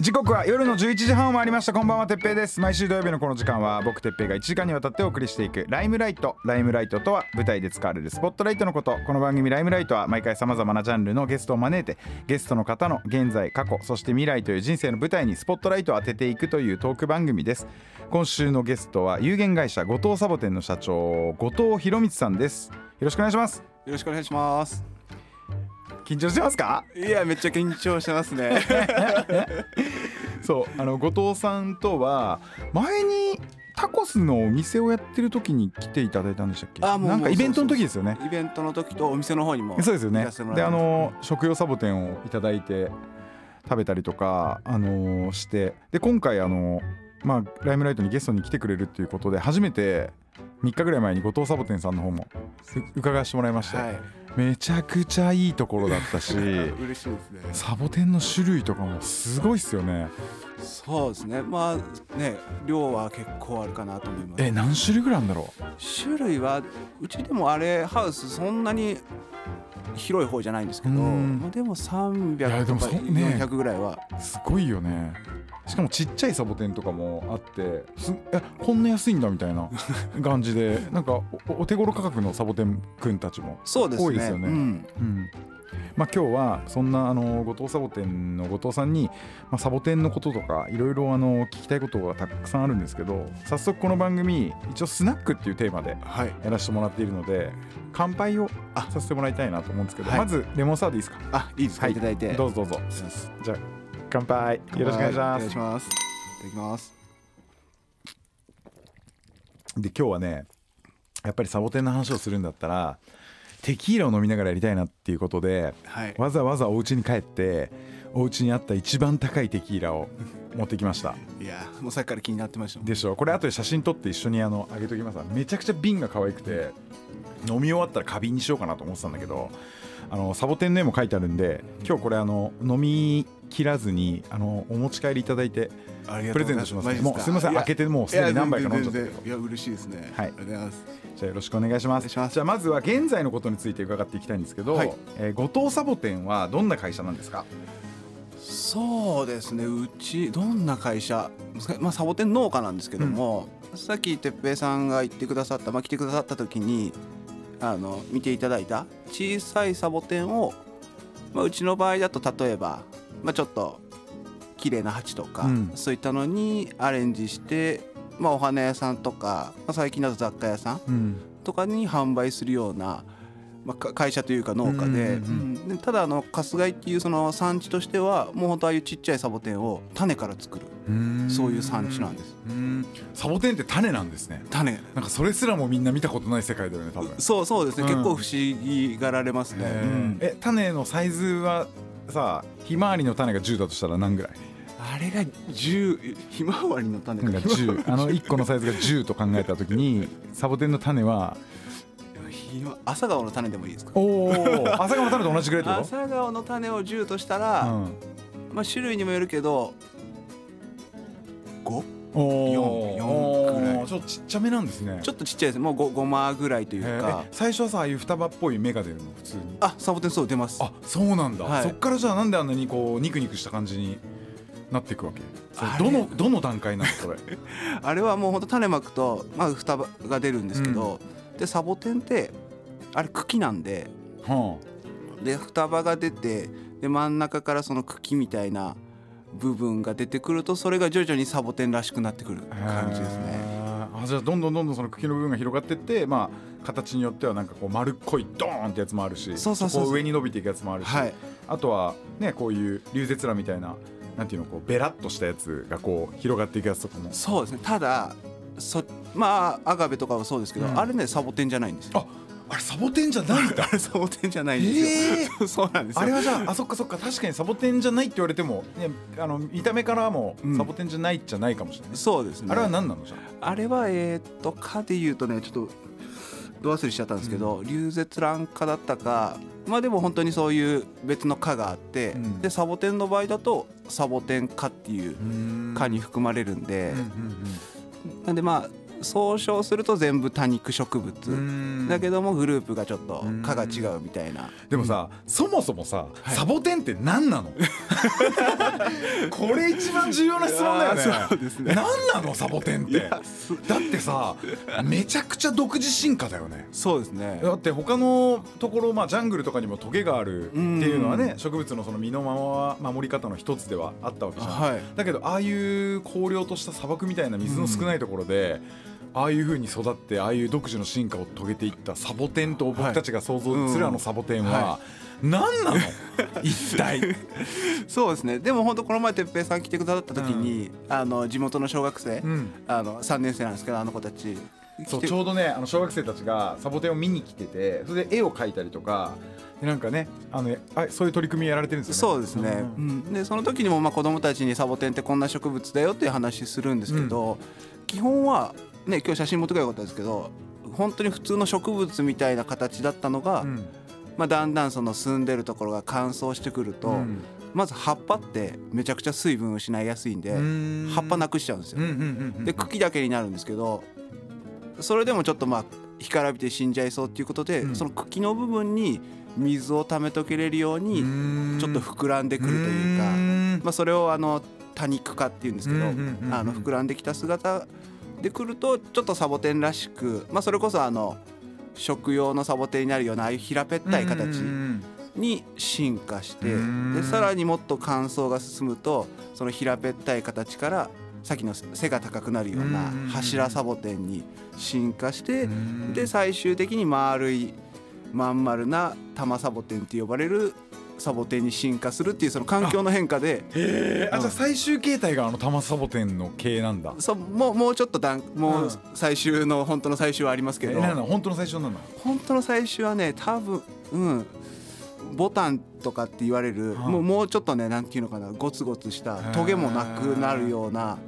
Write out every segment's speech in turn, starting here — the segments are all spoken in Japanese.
時刻は夜の11時半を回りました。こんばんはてっぺいです。毎週土曜日のこの時間は僕てっぺいが1時間にわたってお送りしていくライムライト。ライムライトとは舞台で使われるスポットライトのこと。この番組ライムライトは毎回さまざまなジャンルのゲストを招いてゲストの方の現在過去そして未来という人生の舞台にスポットライトを当てていくというトーク番組です。今週のゲストは有限会社後藤サボテンの社長後藤博光さんです。よろしくお願いします。よろしくお願いします。緊張してますか？いや、めっちゃ緊張してますね。そうあの後藤さんとは前にタコスのお店をやってる時に来ていただいたんでしたっけ？あもうなんかイベントの時ですよね。イベントの時とお店の方にも。そうですよね。であの食用サボテンをいただいて食べたりとかあのして。で今回あのまあライムライトにゲストに来てくれるっていうことで初めて3日ぐらい前に後藤サボテンさんの方もう伺わせてもらいまして、はい。めちゃくちゃいいところだったし 嬉しいですね。サボテンの種類とかもすごいっすよねそうですね。まあね、量は結構あるかなと思います。え何種類ぐらいあるんだろ種類はうちでもあれハウスそんなに広い方じゃないんですけど、うんまあでもいや300でとかもそね400ぐらいは。うすごいよねしかもちっちゃいサボテンとかもあってすえこんな安いんだみたいな 感じでなんかおお手頃価格のサボテンくんたちもそうですね。多いですよね。うん。うん。まあ、今日はそんなあの後藤サボテンの後藤さんに、まあ、サボテンのこととかいろいろあの聞きたいことがたくさんあるんですけど早速この番組一応スナックっていうテーマではい。やらせてもらっているので乾杯をあ。させてもらいたいなと思うんですけど、はい。まずレモンサワーでいいですか？あ、いいですか、、はい。いただいて。どうぞどうぞ。じゃあ乾杯よろしくお願いしおます願いします。いただきます。で今日はねやっぱりサボテンの話をするんだったらテキーラを飲みながらやりたいなっていうことではい。わざわざお家に帰ってお家にあった一番高いテキーラを持ってきましたいや、もうさっきから気になってました。でしょ？これ後で写真撮って一緒にあのあげときますめちゃくちゃ瓶が可愛くて飲み終わったら花瓶にしようかなと思ってたんだけどあのサボテンの絵も書いてあるんで今日これあの飲み切らずにあのお持ち帰りいただいてプレ。ゼントしますもうすいません。や開けてもうすでに何杯か飲んじゃったけどいや嬉しいですね。はい。ありがとうございます。じゃあよろしくお願いします。じゃあまずは現在のことについて伺っていきたいんですけど、はい。えー後藤サボテンはどんな会社なんですか？そうですね。うちどんな会社、まあサボテン農家なんですけども、さっき哲平さんが言ってくださった、まあ来てくださった時にあの見ていただいた小さいサボテンを、まあうちの場合だと例えば、まあちょっと綺麗な鉢とか、うん。そういったのにアレンジして、まあお花屋さんとか、まあ最近だと雑貨屋さんうん。とかに販売するような、まあ、か会社というか農家で,、でただあの春日井っていうその産地としてはもう本当ああいうちっちゃいサボテンを種から作る。そういう産地なんです。うん。サボテンって種なんですね。種。なんかそれすらもみんな見たことない世界だよね多分。そうそうですね、うん。結構不思議がられますね、え種のサイズはさひまわりの種が10だとしたら何ぐらい？あれが10ひまわりの種なんか10あの1個のサイズが10と考えた時にサボテンの種は朝顔の種でもいいですか？おお朝顔の種と同じぐらいってこ朝顔の種を10としたと、ら、うん、まあ種類にもよるけど 5? お四四くらい。ちょっとちっちゃめなんですね。ちょっとちっちゃいです。もう 5, 5マぐらいというか。え最初はさああいう双葉っぽい芽が出るの？普通に。あサボテンそう出ます。あそうなんだ、はい。そっからじゃあなんであんなにこうニクニクした感じになっていくわけ？どのどの段階なのそれ？あれはもうほんと種まくと、まあ、双葉が出るんですけど、でサボテンってあれ茎なんではで双葉が出てで真ん中からその茎みたいな部分が出てくるとそれが徐々にサボテンらしくなってくるあ感じですね。あじゃあどんどんどんどんその茎の部分が広がってってまあ形によってはなんかこう丸っこいドーンってやつもあるしそうそう上に伸びていくやつもあるし、はい。あとはねこういう流絶卵みたいななんていうのこうベラッとしたやつがこう広がっていくやつとかも。そうですね。ただそまあアガベとかはそうですけど、うん。あれねサボテンじゃないんですよ。ああれサボテンじゃないんだ。あ れサボテンじゃないんですよ。そうなんですよ。あれはじゃああそっかそっか確かにサボテンじゃないって言われても、ね、あの見た目からもうん。サボテンじゃないじゃないかもしれない、そうですね。あれは何なのじゃあ？れはえーっとかで言うとねちょっとど忘れしちゃったんですけど、リュウゼツラン科だったかまあでも本当にそういう別の科があって、うん。でサボテンの場合だとサボテン科っていう科に含まれるんで、なんでまあ総称すると全部多肉植物、だけどもグループがちょっと科が違うみたいな、でもさ、そもそもさ、はい。サボテンって何なの？これ一番重要な質問だよね。そうですね。何なの？サボテンって。だってさめちゃくちゃ独自進化だよね。そうですね。だって他のところ、まあ、ジャングルとかにもトゲがあるっていうのはね植物のその身の守り方の一つではあったわけじゃん、はい。だけどああいう荒涼とした砂漠みたいな水の少ないところで、ああいう風に育ってああいう独自の進化を遂げていったサボテンと僕たちが想像するあのサボテンはは何なの？一体。そうですね。でも本当この前哲平さん来てくださった時に、あの地元の小学生、うん。あの3年生なんですけどあの子たち。そうちょうどねあの小学生たちがサボテンを見に来ててそれで絵を描いたりとかでなんかねあのあそういう取り組みやられてるんですよね。そうですね、うん。でその時にもまあ子供たちにサボテンってこんな植物だよっていう話するんですけど、基本はね今日写真持ってくればよかったですけど本当に普通の植物みたいな形だったのが、うん。まあ、だんだんその住んでるところが乾燥してくると、うん。まず葉っぱってめちゃくちゃ水分を失いやすいんで、うん。葉っぱなくしちゃうんですよ。で茎だけになるんですけどそれでもちょっとまあ干からびて死んじゃいそうっていうことで、うん。その茎の部分に水を溜めとけれるようにちょっと膨らんでくるというか、ん。まあ、それをあの多肉化っていうんですけど、あの膨らんできた姿でくるとちょっとサボテンらしく、まあ、それこそあの食用のサボテンになるようなああいう平べったい形うんに進化してうん。でさらにもっと乾燥が進むとその平べったい形からさっきの背が高くなるようなうん柱サボテンに進化してうん。で最終的に丸いまん丸な玉サボテンって呼ばれるサボテンに進化するっていうその環境の変化でへえ。あじゃあ最終形態があの玉サボテンの系なんだ。そうもうもうちょっとだんもう最終の本当の最終はありますけどえなんなの本当の最初なんだ本当の最終はね多分うん。ボタンとかって言われる、はいもうもうちょっとねなんていうのかなゴツゴツしたトゲもなくなるような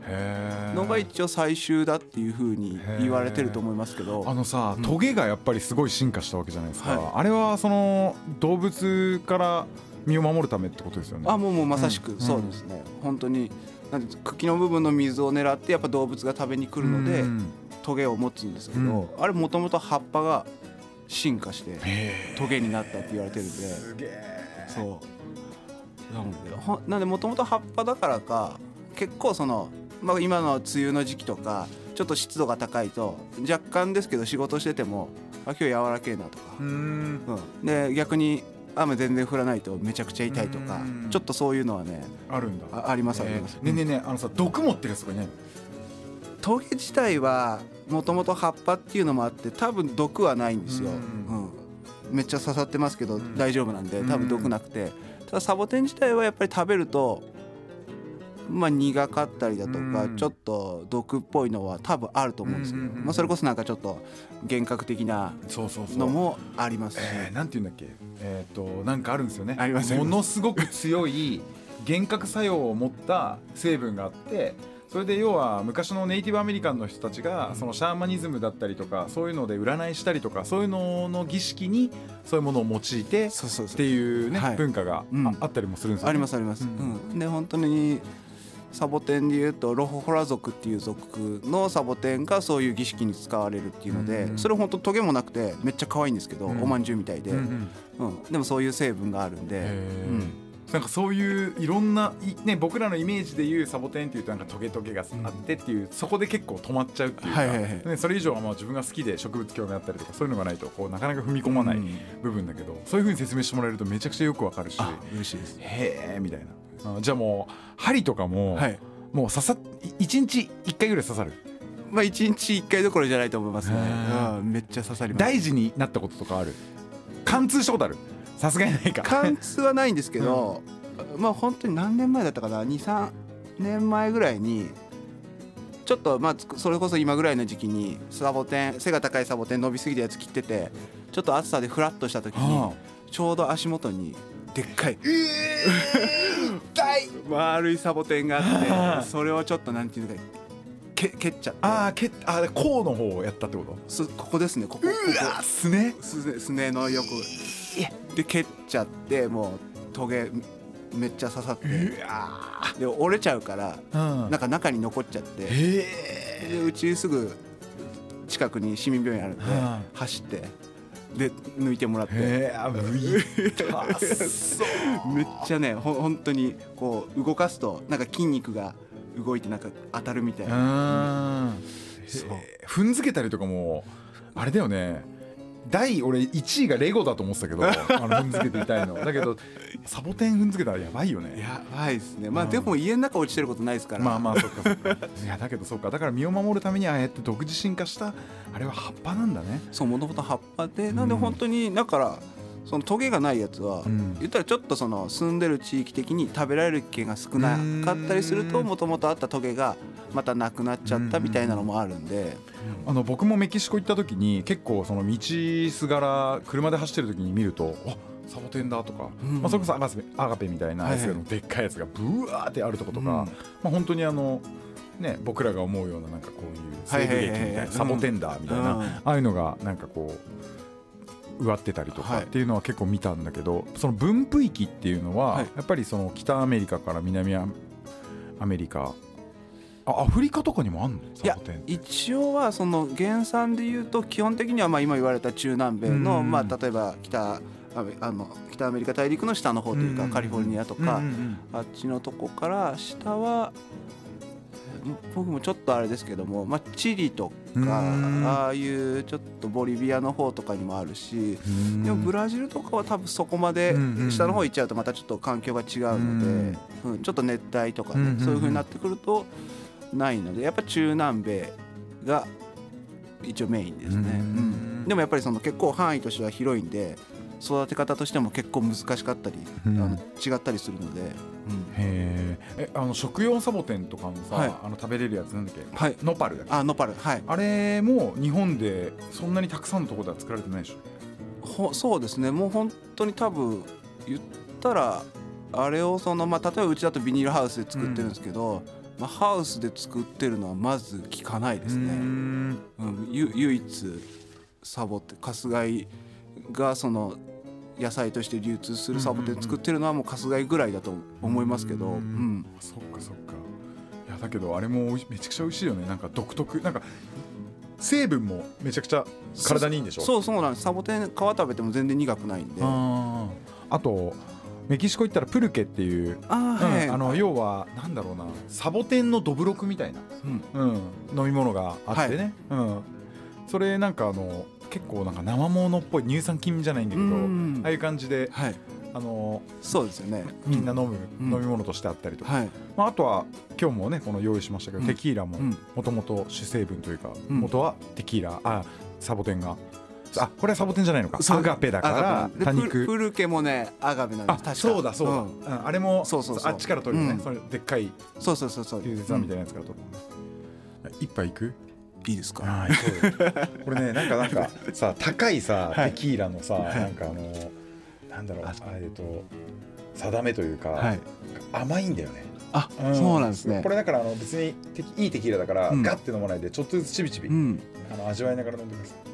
のが一応最終だっていうふうに言われてると思いますけど。あのさうん。トゲがやっぱりすごい進化したわけじゃないですか、はい。あれはその動物から身を守るためってことですよね。あもうもうまさしくうん。そうですね、本当になんて茎の部分の水を狙ってやっぱ動物が食べに来るのでうん。トゲを持つんですけど、うん。あれもともと葉っぱが進化してトゲになったって言われてるんで。そう。なのでほなんでもともと葉っぱだからか結構その、まあ、今の梅雨の時期とかちょっと湿度が高いと若干ですけど仕事しててもあ今日柔らけえなとか。う、ん。うん、で逆に雨全然降らないとめちゃくちゃ痛いとかうん。ちょっとそういうのはねあるんだ。あありますあります、ねえねえねえあのさ毒持ってるやつとかいないの？トゲ自体はもともと葉っぱっていうのもあって多分毒はないんですよ、めっちゃ刺さってますけどん。大丈夫なんでうん。多分毒なくて。ただサボテン自体はやっぱり食べるとまあ苦かったりだとかうん。ちょっと毒っぽいのは多分あると思うんですけど。まあそれこそなんかちょっと幻覚的なのもありますし。えー、なんて言うんだっけ？えっ、となんかあるんですよね。ものすごく強い幻覚作用を持った成分があってそれで要は昔のネイティブアメリカンの人たちがそのシャーマニズムだったりとかそういうので占いしたりとかそういうのの儀式にそう。いうものを用いてっていうね、はい。文化があ,、ったりもするんですよ、ね、ありますあります、ううん。で本当にサボテンでいうとロホホラ族っていう族のサボテンがそういう儀式に使われるっていうので、うんそれ本当トゲもなくてめっちゃ可愛いんですけど、うん。おまんじゅうみたいで、ううん。んうん。でもそういう成分があるんで、うんなんかそういういろんないね僕らのイメージでいうサボテンっていうとなんかトゲトゲがあってっていう、そこで結構止まっちゃうっていうか、はいはいはい。ね、それ以上はまあ自分が好きで植物興味あったりとかそういうのがないとこうなかなか踏み込まないうん。部分だけど、そういうふうに説明してもらえるとめちゃくちゃよくわかるし。あ嬉しいです。へえみたいな。あじゃあもう針とかも、はい。もう刺さっ1日1回ぐらい刺さる？まあ一日一回どころじゃないと思いますね。めっちゃ刺さります。大事になったこととかある？貫通したことある？さすがにないか。貫通はないんですけど、まあ本当に何年前だったかな。23年前ぐらいにちょっとまあつそれこそ今ぐらいの時期にサボテン背が高いサボテン伸びすぎたやつ切っててちょっと暑さでフラッとした時にあちょうど足元にでっかい痛い。丸いサボテンがあはあって それをちょっとなんていうのかけ蹴っちゃって。ああけあこうの方をやったってこと？すここですねこここうわすね。こすねすねの横で蹴っちゃってもうトゲめっちゃ刺さってで折れちゃうからうん。なんか中に残っちゃってへでうちすぐ近くに市民病院あるんでは走ってで抜いてもらって。めっちゃねほ本当にこう動かすとなんか筋肉が動いてなんか当たるみたいな。うん。踏んづけたりとかもあれだよね第俺1位がレゴだと思ってたけど あの踏んづけて痛いの。だけどサボテン踏んづけたらやばいよね。やばいですね。まあうん。でも家の中落ちてることないですから。まあまあそっかそっか。いやだけどそうか。だから身を守るためにああやって独自進化したあれは葉っぱなんだね。そうもともと葉っぱで。なんで本当にだからそのトゲがないやつは、うん。言ったらちょっとその住んでる地域的に食べられる危険が少なかったりするとうん。もともとあったトゲがまたなくなっちゃったみたいなのもあるんで、あの僕もメキシコ行った時に結構その道すがら車で走ってる時に見るとあサボテンだとか、うん。まあ、それこそアガペアガペみたいなやつのでっかいやつがブワーってあるとことか、うん。まあ、本当にあの、ね、僕らが思うようななんかこういう西部劇みたいないサボテンダーみたいな、うん。ああいうのがなんかこう植わってたりとかはい。っていうのは結構見たんだけどその分布域っていうのははい。やっぱりその北アメリカから南アアメリカあアフリカとかにもあんの？いや一応はその原産で言うと基本的にはまあ今言われた中南米の、うんまあ、例えば北アメあの北アメリカ大陸の下の方というか、うんカリフォルニアとか、あっちのとこから下はえ僕もちょっとあれですけども、まあ、チリとうん。かああいうちょっとボリビアの方とかにもあるしでもブラジルとかは多分そこまで下の方行っちゃうとまたちょっと環境が違うので、うん。ちょっと熱帯とかね、そういう風になってくるとないのでやっぱ中南米が一応メインですね、でもやっぱりその結構範囲としては広いん。で育て方としても結構難しかったり、うん。あの違ったりするので、うん。へええあの食用サボテンとかもさ、はい。あの食べれるやつなんだっけ？はい。ノパルだっけ？あノパル。はい。あれも日本でそんなにたくさんのところでは作られてないでしょ？ほそうですね。もう本当に多分言ったらあれをその、まあ、例えばうちだとビニールハウスで作ってるんですけど、まあ、ハウスで作ってるのはまず聞かないですね。ん。うん、ゆ唯一サボって春日井がその野菜として流通するサボテン作ってるのはもう春日井ぐらいだと思いますけど、ううんん。そっかそっか。いやだけどあれもめちゃくちゃ美味しいよね。なんか独特。なんか成分もめちゃくちゃ体にいいんでしょ？そうそうなんです。サボテン皮食べても全然苦くないんで。あとメキシコ行ったらプルケっていう、あーはい、うんあの要はなんだろうな。サボテンのどぶろくみたいな、うん。うん、飲み物があってね、うん、それなんかあの結構なんか生ものっぽい乳酸菌じゃないんだけど、うん。ああいう感じではい。あのそうですよね。みんな飲む、うん。飲み物としてあったりとか、はい。まあ、あとは今日もねこの用意しましたけど、うん。テキーラもうん。もともと主成分というか、うん。元はテキーラあサボテンが。あこれはサボテンじゃないのか。アガペだから多肉。プルケもねアガベなんであす確か。そうだそうだ、んうん。あれもそうそうそう。あっちから取るよね、うん。それでっかいそうそうそうそう。みたいなやつから取る、一杯いく？いいですか？ああそうよ これねなんかなんか。さ高いさ、はい。テキーラのさ、い。なんかあのなんだろうあえっと定めというか、はい。甘いんだよね。あ、そうなんですね。これだからあの別にいいテキーラだから、うん。ガッて飲まないでちょっとずつちびちび、うん。あの味わいながら飲んでください。あ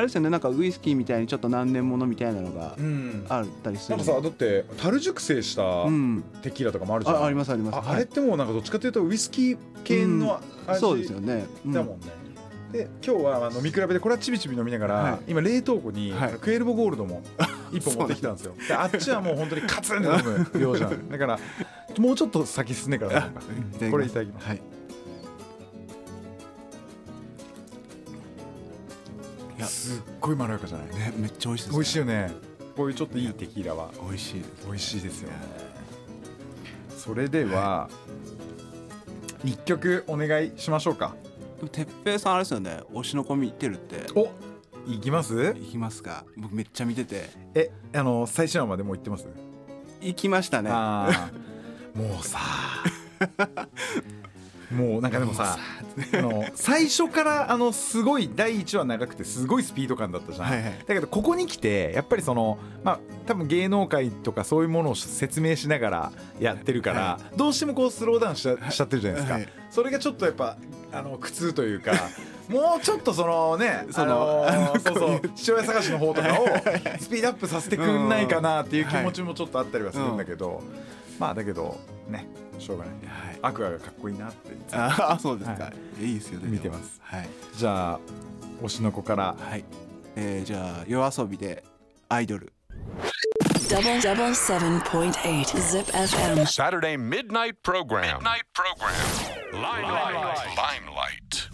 れですよねなんかウイスキーみたいにちょっと何年ものみたいなのがうん。あったりする。なんかさだって樽熟成したうん。テキーラとかもあるじゃん、あありますあります。ああれってもうなんかどっちかというとウイスキー系の味、そうですよね、うん。だもんね、で今日はまあ飲み比べでこれはちびちび飲みながら、はい。今冷凍庫にはい。クエルボゴールドも 一本持ってきたんですよ。であっちはもう本当にカツンって飲む量じゃん。だからもうちょっと先進んでから これいただきます。はいいやすっごいまろやかじゃない？ねめっちゃ美味しいです、ね、美味しいよね。こういうちょっといいテキーラは。美味しい美味しいですよ。ね。それでは一曲お願いしましょうか。でも哲平さんあれですよね。推しの子見てるって。おいきます？行きますか。僕めっちゃ見てて。えあの最新話までもう行ってます？行きましたね。もうさ もうなんかでもさ あの最初からあのすごい第1話長くてすごいスピード感だったじゃん、はいはい。だけどここに来てやっぱりそのまあ多分芸能界とかそういうものを説明しながらやってるから、はどうしてもこうスローダウンしちゃしちゃってるじゃないですか、はいそれがちょっとやっぱあの苦痛というか もうちょっとそのねそのあのそうそう父親探しの方とかをスピードアップさせてくんないかなっていう気持ちもちょっとあったりはするんだけど、まあだけどねしょうがない。はい。アクアがかっこいいなってああそうですか、、はい。いですよね見てます。はい、じゃあ推しの子から。はい。えー、じゃあ夜遊びでアイドル。Double double seven point eight Zip FM. Saturday midnight program. Midnight program. Limelight. Limelight.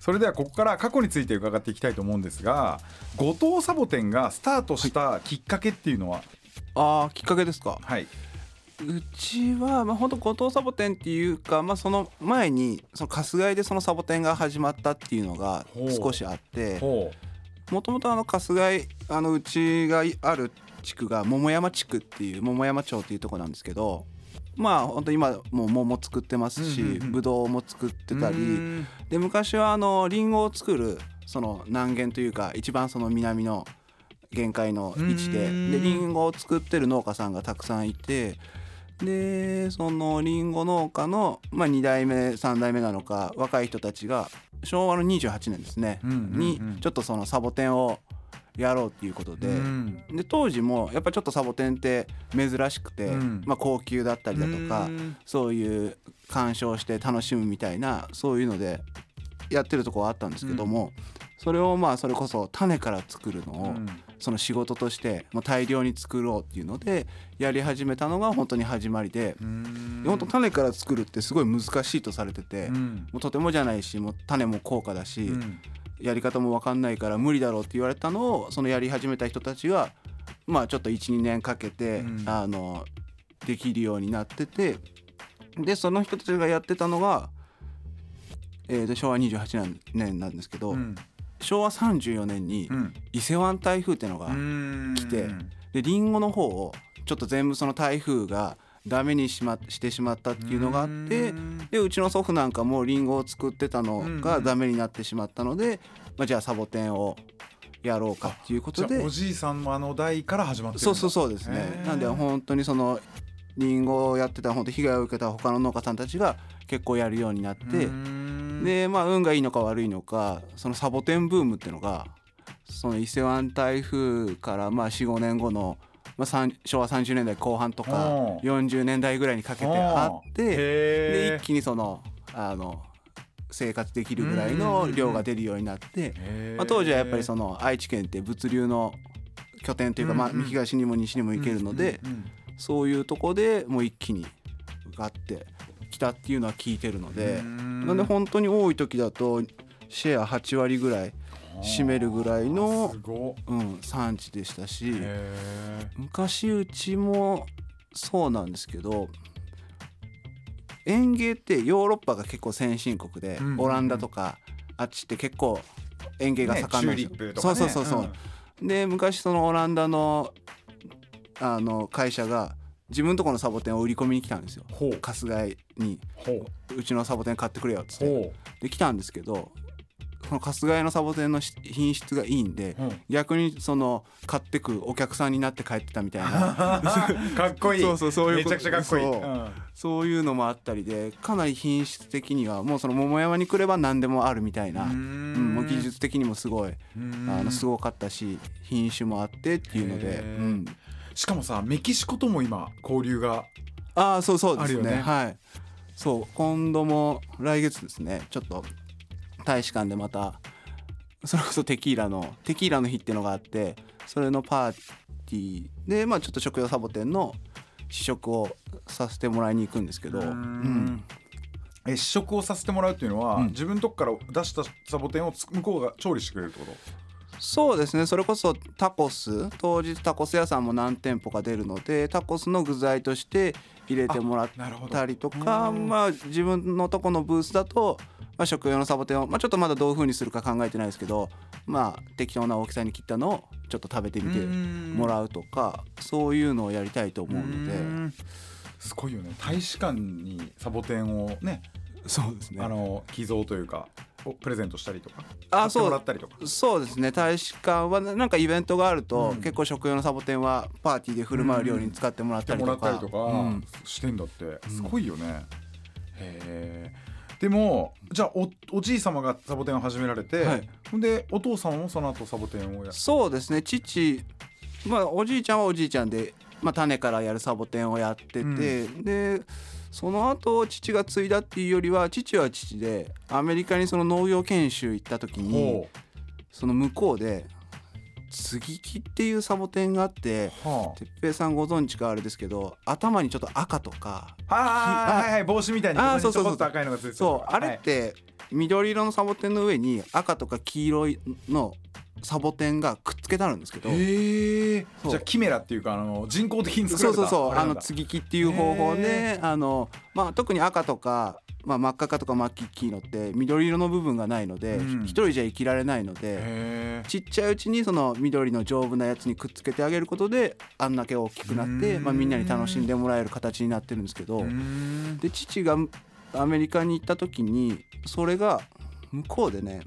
それではここから過去について伺っていきたいと思うんですが後藤サボテンがスタートしたきっかけっていうのは？ああきっかけですか。はいうちはまあ本当後藤サボテンっていうかまあその前にその春日井でそのサボテンが始まったっていうのが少しあってほもともとあの春日井あのうちがある地区が桃山地区っていう桃山町っていうところなんですけどまあ本当今もう桃作ってますしうんうんうんぶどうも作ってたうりん。で昔はあのリンゴを作るその南限というか一番その南の限界の位置でうん。でリンゴを作ってる農家さんがたくさんいてでそのリンゴ農家の、まあ、2代目3代目なのか若い人たちが昭和の28年ですね、うんうんうんにちょっとそのサボテンをやろうっていうことで。うん。で当時もやっぱちょっとサボテンって珍しくて、うん。まあ、高級だったりだとか、うん。そういう鑑賞して楽しむみたいなそういうのでやってるとこはあったんですけども、それをまあそれこそ種から作るのをうんその仕事としてもう大量に作ろうっていうのでやり始めたのが本当に始まりで本当種から作るってすごい難しいとされてて、うん。もうとてもじゃないしもう種も高価だし、うん。やり方も分かんないから無理だろうって言われたのをそのやり始めた人たちがまあちょっと12年かけて、うん。あのできるようになっててでその人たちがやってたのが、えーと昭和28年なんですけど、うん昭和34年にうん。伊勢湾台風っていうのが、うん。来てでリンゴの方をちょっと全部その台風がダメにし,、ま、してしまったっていうのがあってうん。でうちの祖父なんかもリンゴを作ってたのがダメになってしまったので、まあ、じゃあサボテンをやろうかっていうことで。おじいさんもあの代から始まってそうそうそうですね。なんで本当にそのリンゴをやってた本当被害を受けた他の農家さんたちが結構やるようになってうんでまあ運がいいのか悪いのかそのサボテンブームっていうのがその伊勢湾台風からまあ45年後の、まあ、昭和30年代後半とかうん。40年代ぐらいにかけてあってでへ一気にそのあの生活できるぐらいの量が出るようになって、まあ、当時はやっぱりその愛知県って物流の拠点というか、まあ、東にも西にも行けるので、そういうとこでもう一気にガッてきたっていうのは聞いてるので、うん。なんで本当に多い時だとシェア8割ぐらい占めるぐらいのうん、産地でしたしへ昔うちもそうなんですけど園芸ってヨーロッパが結構先進国で、オランダとかあっちって結構園芸が盛んなんですよ。ねそうそうそうそう、で昔そのオランダのあの会社が自分とこのサボテンを売り込みに来たんですよ。春日井に。ほう。うちのサボテン買ってくれよっつって。ほで来たんですけどその春日井のサボテンのし品質がいいんでううん。逆にその買ってくお客さんになって帰ってたみたいな。かっこいい。そうそうそういうこと。めちゃくちゃかっこいい。そう。うん。そういうのもあったりでかなり品質的にはもうその桃山に来れば何でもあるみたいな、ううん。んもう技術的にもすごいあのすごかったし品種もあってっていうので、うん、しかもさメキシコとも今交流がああそうそうですね。あるよね。はい。そう今度も来月ですね。ちょっと大使館でまたそれこそテキーラのテキーラの日っていうのがあってそれのパーティーでまあちょっと食用サボテンの試食をさせてもらいに行くんですけど、ううん。ん、え試食をさせてもらうっていうのは、うん。自分のとこから出したサボテンをつ向こうが調理してくれるってこと？そうですね。それこそタコス。当日タコス屋さんも何店舗か出るのでタコスの具材として入れてもらったりとかうんまあ自分のとこのブースだと、まあ、食用のサボテンを、まあ、ちょっとまだどういう風にするか考えてないですけどまあ適当な大きさに切ったのをちょっと食べてみてもらうとかそういうのをやりたいと思うので。うん。すごいよね。大使館にサボテンをねそうですね。あの寄贈というかをプレゼントしたりとかあそう。らったりとか。そうですね。大使館はななんかイベントがあると、うん。結構食用のサボテンはパーティーで振る舞う料理に使ってもらったりとか、らったりとかうん。してんだって。すごいよね、へえでもじゃあおおじい様がサボテンを始められて、はい。ほんでお父さんもその後サボテンをやそうですね。父まあおじいちゃんはおじいちゃんで、まあ、種からやるサボテンをやってて、うん。でその後父が継いだっていうよりは父は父でアメリカにその農業研修行った時にほその向こうで接ぎ木っていうサボテンがあって哲平さんご存知かあれですけど頭にちょっと赤とかはいはい帽子みたいにあーそうそうそう。そうあれって緑色のサボテンの上に赤とか黄色いのサボテンがくっつけてあるんですけどじゃあキメラっていうかあの人工的に作られたそうそうそうあのつ接ぎ木っていう方法へであの、まあ、特に赤とか、まあ、真っ赤かとか真っ黄色って緑色の部分がないのでうん。一人じゃ生きられないのでへちっちゃいうちにその緑の丈夫なやつにくっつけてあげることであんだけ大きくなって、うん。まあ、みんなに楽しんでもらえる形になってるんですけどえで父がアメリカに行った時にそれが向こうでね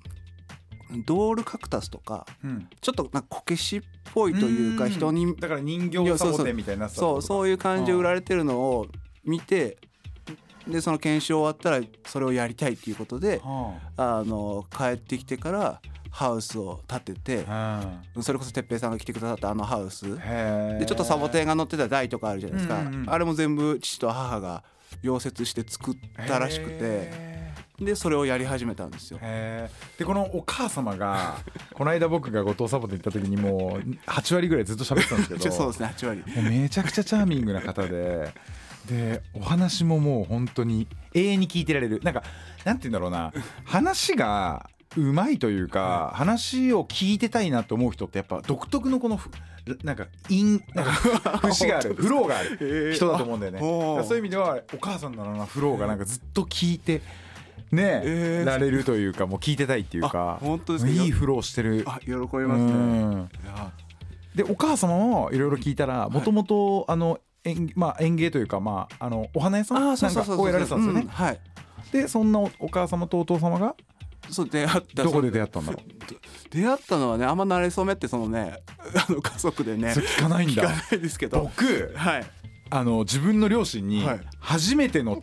ドールカクタスとかうん。ちょっとなんかこけしっぽいというかうん。人にだから人形サボテンみたいになそうそういう感じで売られてるのを見てでその研修終わったらそれをやりたいっていうことではあ。の帰ってきてからハウスを建ててあ。それこそ哲平さんが来てくださったあのハウス。でちょっとサボテンが乗ってた台とかあるじゃないですか、うんうんあれも全部父と母が溶接して作ったらしくて。へでそれをやり始めたんですよ。でこのお母様が この間僕が後藤サボテン行った時にもう8割ぐらいずっと喋ってたんですけど。そうですね8割。めちゃくちゃチャーミングな方で。でお話ももう本当に永遠に聞いてられる。なんかなんて言うんだろうな。話がうまいというか話を聞いてたいなと思う人ってやっぱ独特のこのふなんか韻なんか 節がある。フローがある人だと思うんだよね。そういう意味ではお母さんのあのフローがなんかずっと聞いてね、えー。られるというかもう聞いてたいっていうかあ本当ですか？いいフローしてる。あ喜びますうねでお母様もいろいろ聞いたらもともとあの園まあ園芸というかまああのお花屋さんなんかをやられてたんですよね。うん。はい。でそんなおお母様とお父様がそう出会った。どこで出会ったんだろう？出会ったのはねあんま慣れ初めってそのね あの家族でね聞かないんだ。聞か。ないですけど。僕はい。あの自分の両親にはい。初めての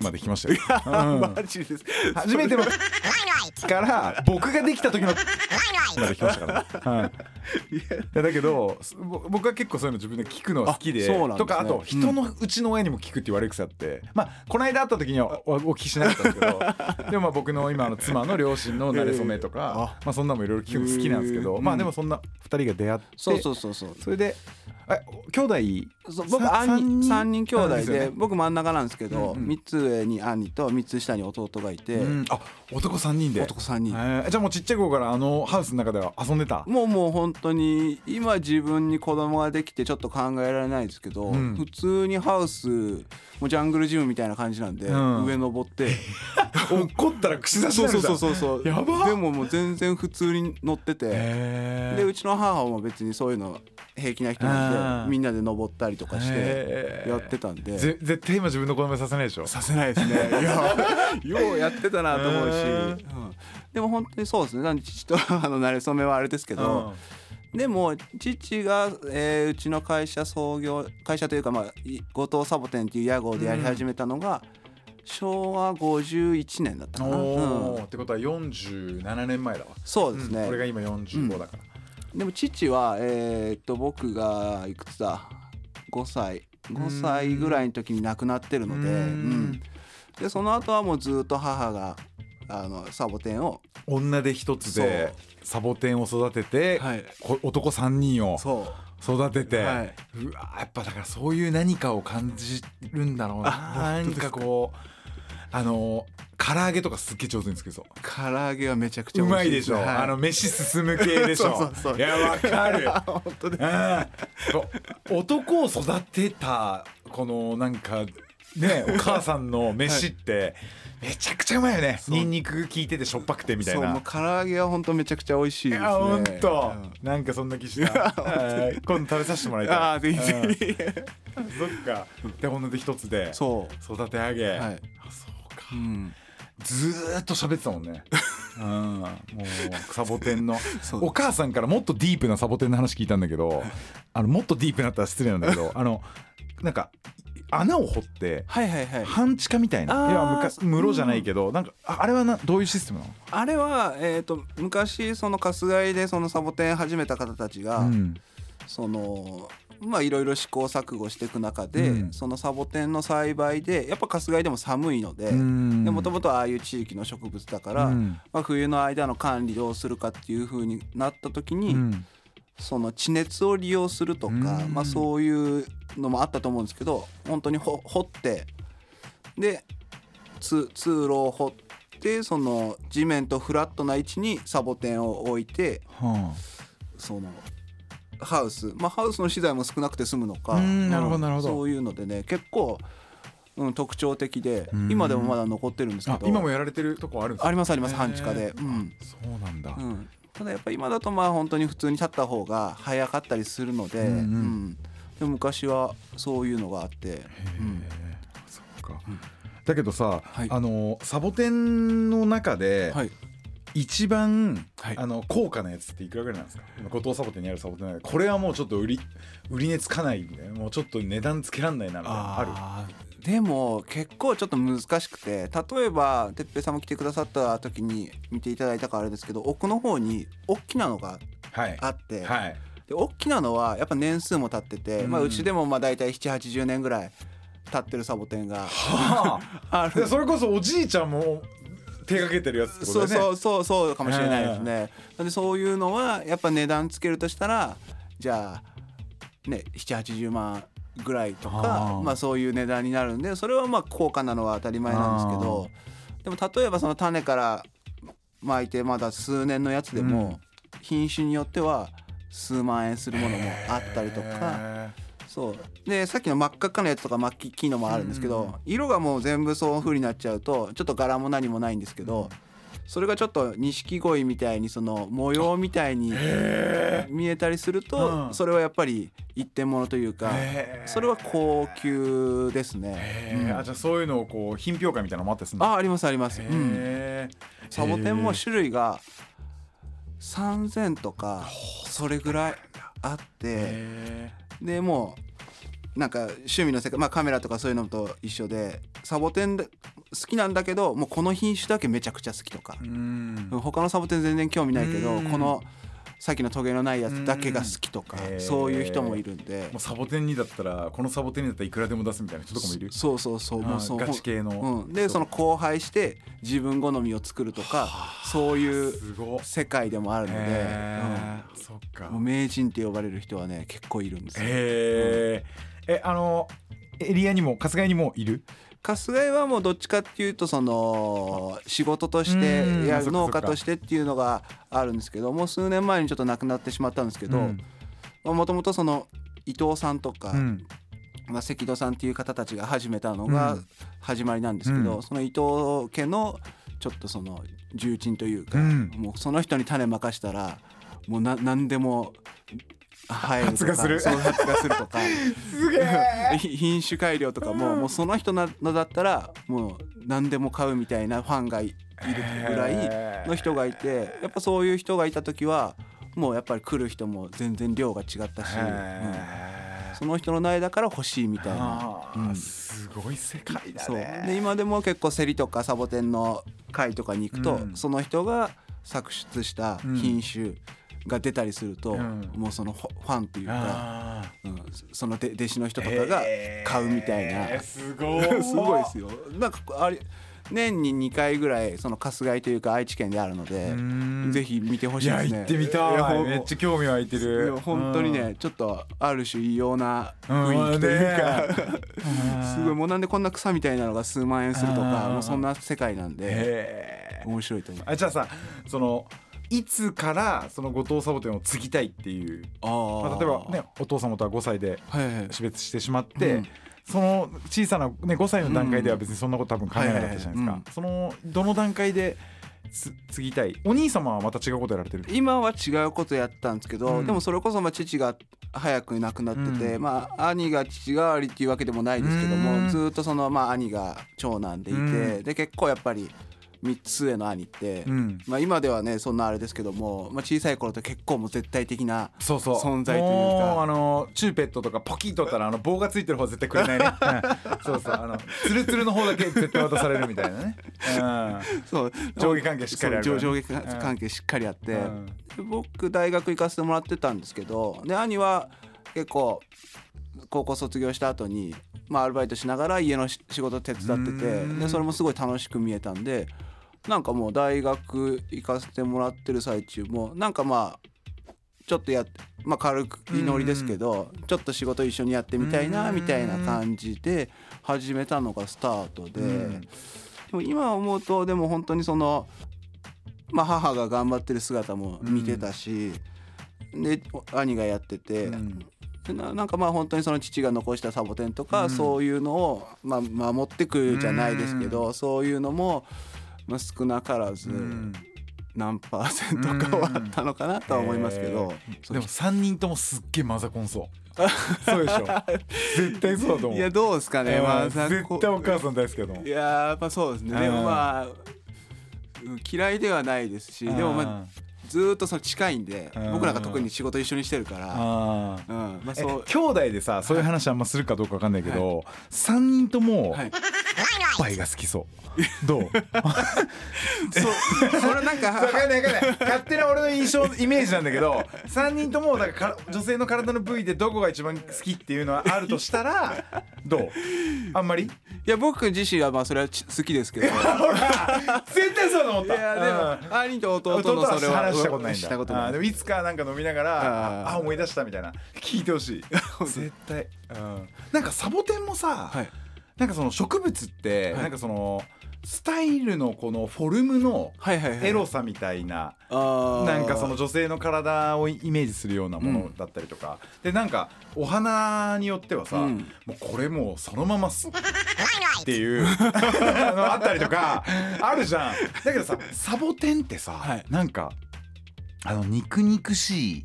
まで来ましたよ。うん。マジです。初めてのから僕ができた時のまで来ましたから。はい。いや。だけど僕は結構そういうの自分で聞くの好きでとかあと人のうちの親にも聞くっていう悪い癖あって、まあこの間会った時にはおお聞きしなかったんですけど。でもまあ僕の今の妻の両親の馴れ初めとか、まあそんなのもいろいろ聞くの好きなんですけど、まあでもそんな二人が出会ってそうそうそうそう。それでえ兄弟？そう僕さ兄三人？兄弟で僕真ん中なんですけどうんうん。三つ上に兄と三つ下に弟がいて。うん。あ男三人で。男三人。えー。じゃあもうちっちゃい頃からあのハウスの中では遊んでた？もうもう本当に今自分に子供ができてちょっと考えられないですけど、うん。普通にハウスもうジャングルジムみたいな感じなんで、うん。上登って。怒ったら串刺しそうそうそうそうそう。やば。でももう全然普通に乗ってて、でうちの母も別にそういうの平気な人なんでみんなで登ったりとかしてやってたんで。ぜ絶対今自分の子供にさせないでしょ。させないですね。いや、ようやってたなと思うし、うん。でも本当にそうですね。なんで父と あの馴れ初めはあれですけど、でも父が、えーうちの会社創業会社というかまあい後藤サボテンっていう屋号でやり始めたのが、昭和51年だったかな。おうん。ーってことは47年前だわ。そうですね。これが今45だから。でも父はえーっと僕がいくつだ？5歳。5歳ぐらいの時に亡くなってるので、うん。うん。でその後はもうずっと母があのサボテンを。女で一つでサボテンを育ててはい。こ男3人をそ育てて、はい。うわやっぱだからそういう何かを感じるんだろうな。なんか。こうあの唐揚げとかすっげえ上手に作るぞ。唐揚げはめちゃくちゃ美うまいでしょ、はい。あの飯進む系でしょ。そういやわかる。本当です。うん。男を育てたこのなんかねお母さんの飯ってめちゃくちゃうまいよね。そう。ニンニク効いててしょっぱくてみたいな。そうもう唐揚げは本当めちゃくちゃ美味しいですね。いやほんと。うん。なんかそんな気した。はい。今度食べさせてもらいたい。ああぜひぜひ。うん。そっか。で女で一つで。そ育て上げ、はい。あそうか。うん。ずーっと喋ってたもんね。うん。もうサボテンの。お母さんからもっとディープなサボテンの話聞いたんだけど あのもっとディープになったら失礼なんだけどあのなんか穴を掘ってはいはいはい。半地下みたいな。あー。いや昔室じゃないけど、なんかああれはなどういうシステムなの？あれは、えー、と昔その春日井でそのサボテン始めた方たちが、うん。そのまあいろいろ試行錯誤していく中で、うん。そのサボテンの栽培でやっぱ春日井でも寒いのでうん。もともとああいう地域の植物だから、うん。まあ、冬の間の管理どうするかっていう風になった時に、うんその地熱を利用するとか、うん。まあ、そういうのもあったと思うんですけど本当にほ掘ってでつ通路を掘ってその地面とフラットな位置にサボテンを置いてはそのハウス。まあハウスの資材も少なくて済むのかうんなるほどうん。なるほど。そういうのでね結構、うん、特徴的でうん。今でもまだ残ってるんですあけど。今もやられてるとこあるんですかありますあります半地下で。うん。そうなんだ、うん、ただやっぱ今だとまあ本当に普通に立った方が早かったりするので,、うんうん。うん。で昔はそういうのがあって、そっか、だけどさ、はい。あのサボテンの中ではい、一番、はい。あの高価なやつっていくらぐらいなんですか？今後藤サボテンにあるサボテンこれはもうちょっと売り売り値つかないみたいなもうちょっと値段つけらんないなみたいなある？でも結構ちょっと難しくて例えば哲平さんも来てくださった時に見ていただいたからあれですけど奥の方に大きなのがはい。あって、はい。で大きなのはやっぱ年数も経ってて、まあ、うんうちでもまあ大体780年ぐらい経ってるサボテンがはあ。ある。でそれこそおじいちゃんも手がけてるやつってことね。そうそうそうそうかもしれないですね。なんでそういうのはやっぱ値段つけるとしたらじゃあね780万ぐらいとあかー。まあそういう値段になるんでそれはまあ高価なのは当たり前なんですけどでも例えばその種から巻いてまだ数年のやつでも品種によっては数万円するものもあったりとか。へそう。でさっきの真っ赤っかなやつとか真っ黄のもあるんですけど、色がもう全部そういう風になっちゃうとちょっと柄も何もないんですけど、それがちょっと錦鯉みたいにその模様みたいに見えたりすると、うん。それはやっぱり一点物というかそれは高級ですね。うん。えあじゃあそういうのをこう品評会みたいなのもあったりするの？あありますあります。うん。サボテンも種類が3,000とかそれぐらいあって。へでもうなんか趣味の世界まあカメラとかそういうのと一緒でサボテンで好きなんだけどもうこの品種だけめちゃくちゃ好きとか。他のサボテン全然興味ないけどうん。このさっきのトゲのないやつだけが好きとかうんそういう人もいるんで。もうサボテンにだったらこのサボテンにだったらいくらでも出すみたいな人とかもいる？そうそうそうもうそう。ガチ系の、うん、でその交配して自分好みを作るとかそういう世界でもあるので、へー。そっか。うんもう名人って呼ばれる人はね結構いるんですよ。へええあのエリアにも春日井にもいる？春日井はもうどっちかっていうとその仕事としてうんやる農家としてっていうのがあるんですけどもう数年前にちょっと亡くなってしまったんですけどうん。もともとその伊藤さんとか、うん。まあ、関戸さんっていう方たちが始めたのがうん。始まりなんですけど、うん。その伊藤家のちょっとその重鎮というか、うん。もうその人に種まかしたらもうな何でも生えるとか発芽する。そう発芽するとか。すげえ。ひ 品種改良とかも,、もうその人のだったらもう何でも買うみたいなファンがいいるぐらいの人がいてやっぱそういう人がいた時はもうやっぱり来る人も全然量が違ったし、うん。その人の苗だから欲しいみたいな。うん。すごい世界だね。で今でも結構競りとかサボテンの会とかに行くと、うん。その人が作出した品種が出たりすると、うん。もうそのファンというか、あうん、そので弟子の人とーかが買うみたいな。すごい すごいですよ。なんかあれ年に2回ぐらいその春日井というか愛知県であるのでうん。ぜひ見てほしいやいですね。行ってみたい。めっちゃ興味湧いているや本当にね、ちょっとある種異様な雰囲気という うんか、ね。すごいもうなんでこんな草みたいなのが数万円するとかうん。もうそんな世界なんで面白いと思う。あじゃあさそのいつからその後藤サボテンを継ぎたいっていう、あまあ、例えばねお父様とは5歳ではいはい。死別してしまって、うん。その小さな、ね、5歳の段階では別にそんなこと多分考えなかったじゃないですか、うんそのどの段階でつ継ぎたい？お兄様はまた違うことやられてる今は違うことやったんですけど、うん。でもそれこそまあ父が早く亡くなってて、うん。まあ兄が父代わりっていうわけでもないですけども、うん。ずっとそのまあ兄が長男でいて、うん。で結構やっぱり3つ上の兄って、うん。まあ今ではねそんなあれですけども、まあ、小さい頃って結構もう絶対的なそうそう。存在というか。もうあのチューペットとかポキッとったらあの棒がついてる方絶対くれないね、うん。そうそう。あのツルツルの方だけ絶対渡されるみたいなね、そう。上下関係しっかりあるそうから上上下関係しっかりあって、僕大学行かせてもらってたんですけどで兄は結構高校卒業した後にまあアルバイトしながら家のし仕事手伝っててうん。でそれもすごい楽しく見えたんでなんかもう大学行かせてもらってる最中もなんかまあちょっとやっまあ軽くいノリですけどちょっと仕事一緒にやってみたいなみたいな感じで始めたのがスタートで。うん。でも今思うとでも本当にその、まあ、母が頑張ってる姿も見てたし、で兄がやってて、ななんかまあ本当にその父が残したサボテンとか、うん。そういうのを、まあ、守ってくじゃないですけど、そういうのも、まあ、少なからずうん。何パーセントかはあったのかなとは思いますけど、でも3人ともすっげえマザコンそう。そうでしょ。絶対そうだと思う。いやどうですかね、うんまあ、絶対お母さん大好きだと思う。いやーやっぱそうですね。でもまあうん嫌いではないですしでもまあずーっとその近いんでうん。僕なんか特に仕事一緒にしてるから、うん。まあ、えそう。兄弟でさそういう話あんまするかどうかわかんないけど、3人ともはい ぱいが好きそう。どう？そう。それなんかわかんないわかんない。勝手な俺の印象イメージなんだけど3人ともだからから女性の体の部位でどこが一番好きっていうのはあるとしたらどう？あんまり？いや僕自身はまあそれはち好きですけど。い 絶対そうだと思った。やでうん。も兄と弟のそれは話したことないんだ。したことない。あーでもいつかなんか飲みながらあー。あ思い出したみたいな。聞いてほしい。絶対、うん、なんかサボテンもさ、はいなんかその植物って、はい。なんかそのスタイルのこのフォルムのエロさみたいな、あー。なんかその女性の体をイメージするようなものだったりとか、でなんかお花によってはさ、うん。もうこれもうそのまますっていう あのあったりとかあるじゃん。だけどさサボテンってさ、はい。なんかあの肉肉しい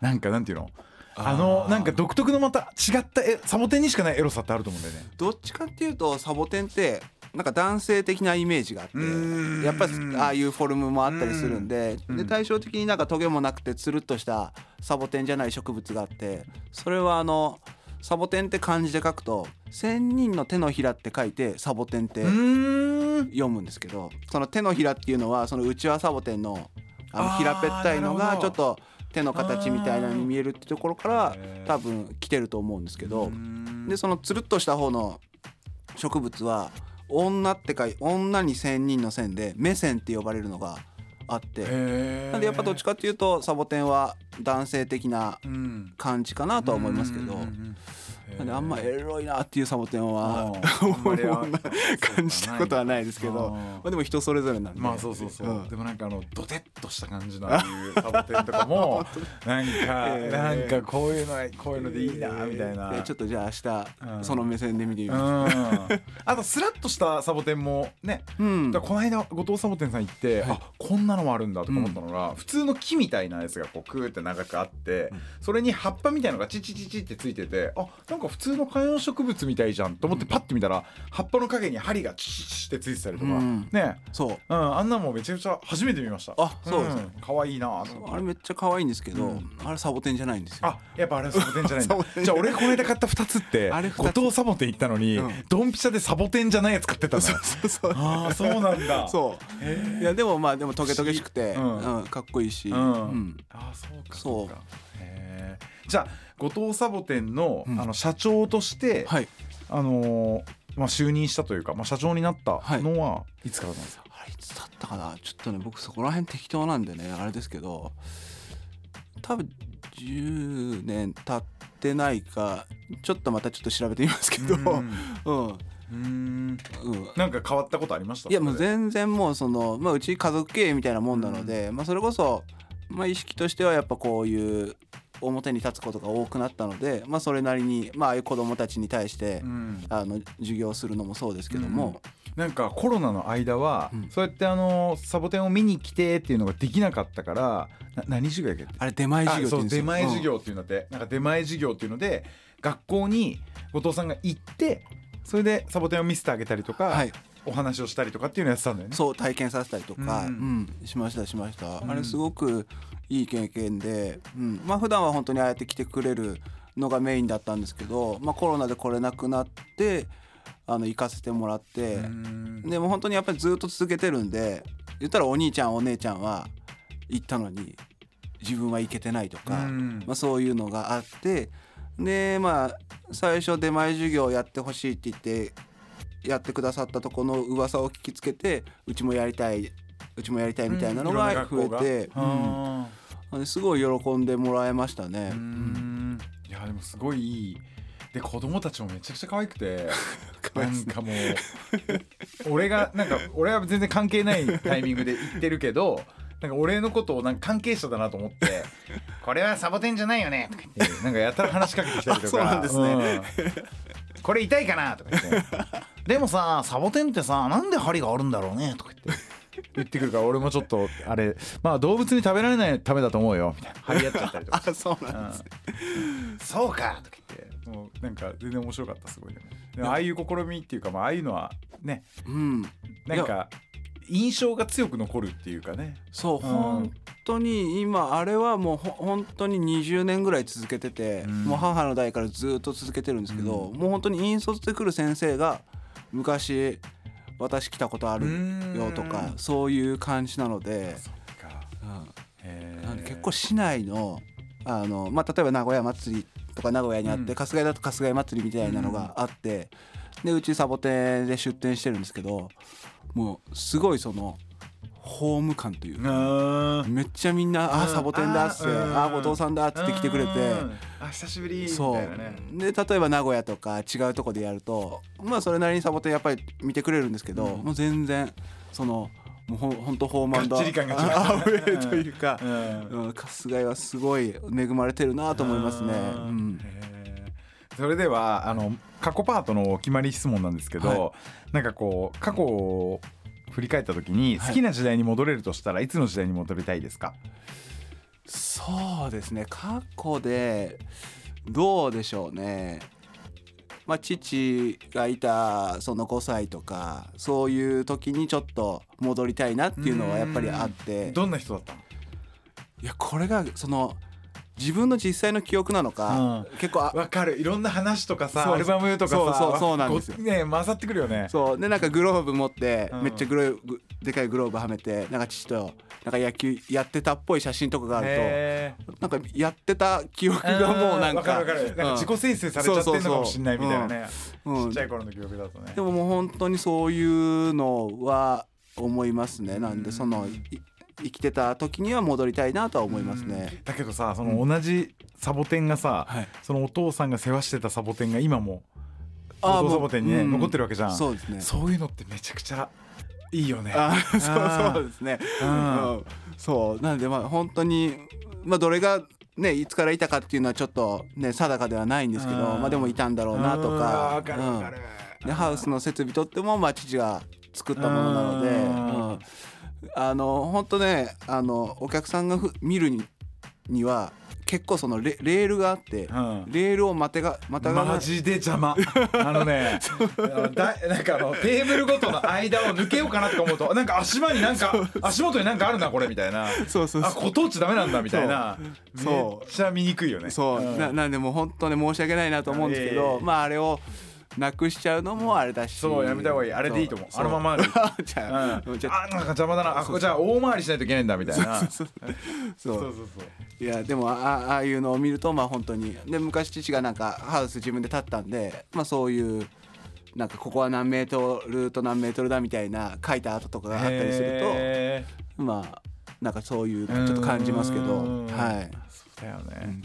なんかなんていうの？あのなんか独特のまた違ったえサボテンにしかないエロさってあると思うんだよね。どっちかっていうとサボテンってなんか男性的なイメージがあってやっぱりああいうフォルムもあったりするんでうん。で対照的になんかトゲもなくてつるっとしたサボテンじゃない植物があってそれはあのサボテンって漢字で書くと「千人の手のひら」って書いてサボテンって読むんですけどその手のひらっていうのはそのうちわサボテンのあの平べったいのがちょっと手の形みたいなのに見えるってところから多分来てると思うんですけど。でそのつるっとした方の植物は女って書い女に千人の線で目線って呼ばれるのがあって。なんでやっぱどっちかっていうとサボテンは男性的なうん。感じかなとは思いますけどなんであんまエロいなっていうサボテンは感じたことはないですけどまあでも人それぞれなんで。まあそうそうそう、ん。でもなんかあのドテッとした感じのああいうサボテンとかも なんか、えーなんかこういうのこういうのでいいなみたいな、でちょっとじゃあ明うん。日その目線で見てみう。ますん。あとスラッとしたサボテンもねうん。この間後藤サボテンさん行って、あこんなのもあるんだとか思ったのが、普通の木みたいなやつがこうクーって長くあって、それに葉っぱみたいのがチチチチってついててあなんか普通の観葉植物みたいじゃんと思ってパッて見たら葉っぱの陰に針がチチチってついてたりとか、うん。ね。そう。うん、あんなもんめちゃくちゃ初めて見ました。あそうですね。ん。可愛いなと思って。あれめっちゃ可愛いんですけど、うん。あれサボテンじゃないんですよ。あやっぱあれはサボテンじゃないんだ。じゃあ俺この間買った2つってあれ後藤サボテン行ったのに、うん。ドンピシャでサボテンじゃないやつ買ってたんだそうそうああそうなんだ。そう。いやでもまあでもトゲトゲしくて、うん。うんかっこいいし、うん。うん。ああそうか。そう。かへー。じゃあ後藤サボテンの,、うん。あの社長として、はい。あのーまあ、就任したというか、まあ、社長になったのはい。つからなんですか、あれいつだったかな？ちょっとね僕そこら辺適当なんでねあれですけど多分10年経ってないかちょっとまたちょっと調べてみますけどううん。ん、うん。うーん。なんか変わったことありました？いやもう全然もうその、まあ、うち家族経営みたいなもんなので、まあ、それこそ、まあ、意識としてはやっぱこういう表に立つことが多くなったので、まあ、それなりに、まあああいう子どもたちに対して、うん。あの授業するのもそうですけども、なんかコロナの間は、うん。そうやってあのサボテンを見に来てっていうのができなかったからな何授業やっけあれ出前授業って言うんですよ。出前授業っていうんだって、なんか出前授業っていうので学校に後藤さんが行ってそれでサボテンを見せてあげたりとか、はいお話をしたりとかっていうのやってたんだよね。そう体験させたりとか、ううんん。しましたしました、うん。あれすごくいい経験で、うん、まあ普段は本当にああやって来てくれるのがメインだったんですけど、まあ、コロナで来れなくなってあの行かせてもらって、うん。でも本当にやっぱりずっと続けてるんで言ったらお兄ちゃんお姉ちゃんは行ったのに自分は行けてないとか、うん。まあ、そういうのがあって。でまあ最初出前授業やってほしいって言ってやってくださったとこの噂を聞きつけてうちもやりたいうちもやりたいみたいなのが増えて、あうん。ですごい喜んでもらえましたね。ーうん。いやでもすごいいい。で子供たちもめちゃくちゃ可愛くて なんかもう俺がなんか俺は全然関係ないタイミングで言ってるけどなんか俺のことをなんか関係者だなと思って「これはサボテンじゃないよね」とか言ってなんかやたら話しかけてきたりとか。あそうなんですね。うんこれ痛いかなとか言って「でもさサボテンってさなんで針があるんだろうね」とか言って。言ってくるから俺もちょっとあれまあ動物に食べられないためだと思うよみたいな。張り合っちゃったりとか。あそうなんです、うん。そうかとか言って。もうなんか全然面白かったすごいね。ああいう試みっていうかまあああいうのはね。うん、なんか印象が強く残るっていうかね。そう、本当に今あれはもうほ本当に20年ぐらい続けてて、うん。もう母の代からずっと続けてるんですけど、もう本当に引率で来る先生が昔私来たことあるよとかうん。そういう感じなので結構市内のあの、まあ、例えば名古屋祭りとか名古屋にあって、うん。春日井だと春日井祭りみたいなのがあって、でうちサボテンで出店してるんですけどもうすごいそのホーム感というか。あめっちゃみんな「あうんサボテンだ」っつって「うんあ後藤さんだ」っつって来てくれてあ久しぶりみたそいうなね。で例えば名古屋とか違うとこでやるとまあそれなりにサボテンやっぱり見てくれるんですけど、うん。もう全然そのもうほんほんとホームアンドがっちり感が違う。アウェーというか春日井はすごい恵まれてるなと思いますね。うんそれではあの過去パートのお決まり質問なんですけど、はなんかこう過去を振り返った時にはい。好きな時代に戻れるとしたら、い、つの時代に戻りたいですか？そうですね。過去でどうでしょうね。まあ父がいたその5歳とかそういう時にちょっと戻りたいなっていうのはやっぱりあって。どんな人だったの？いやこれがその自分の実際の記憶なのか、結構あわかる。いろんな話とかさアルバムとかさそうそうそうなんですよ。ごね混ざってくるよね。そう。でなんかグローブ持って、うん。めっちゃグロでかいグローブはめてなんか父となんか野球やってたっぽい写真とかがあるへとなんかやってた記憶がもうなんかわかるわかる。なんか自己生成されちゃってんのかもしれないみたいなね。うんちっちゃい頃の記憶だとね。でももう本当にそういうのは思いますね。なんでそのい生きてた時には戻りたいなとは思いますね。だけどさその同じサボテンがさ、はい。そのお父さんが世話してたサボテンが今もお父サボテンにね、もううん。残ってるわけじゃん。そうですね。そういうのってめちゃくちゃいいよね。あそうそうですね。うん。うんそう。なんでまあ本当にまあどれがねいつからいたかっていうのはちょっとね定かではないんですけどうん。まあでもいたんだろうなとうんかわかるわかる、うん。でハウスの設備とってもまあ父が作ったものなので、うん。うんあの本当ねあのお客さんがふ見るにには結構そのレレールがあって、うん。レールをまてがまたがマジで邪魔。あのねだなんかあのテーブルごとの間を抜けようかなとか思うとなんか足場になんか足元になんかあるなこれみたいな。そうそうそう。あここ通っちゃダメなんだみたいな。そう。めっちゃ見にくいよね。そう、ん。ななんでもう本当に申し訳ないなと思うんですけど、いえいえまああれをなくしちゃうのもあれだし。そうやめた方がいい。あれでいいと思う。そあのままあ、う。ん、じゃああなんか邪魔だな。あここじゃあ大回りしないといけないんだみたいな。そうそうそう。いやでもあああいうのを見るとまあ本当に。で昔父がなんかハウス自分で建ったんでまあそういうなんかここは何メートルと何メートルだみたいな書いた跡とかがあったりするへとまあなんかそういうのちょっと感じますけど。うん。はい。そうだよね、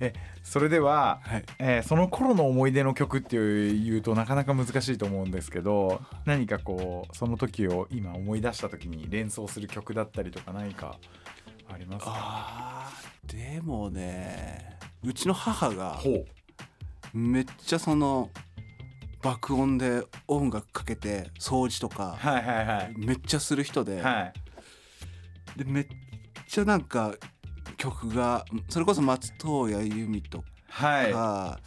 えそれでは、はい。えーその頃の思い出の曲っていうとなかなか難しいと思うんですけど何かこうその時を今思い出した時に連想する曲だったりとか何かありますか？あーでもねうちの母がめっちゃその爆音で音楽かけて掃除とかはいはいはい。めっちゃする人で,、はい。でめっちゃなんか曲がそれこそ松任谷由実とはい。か、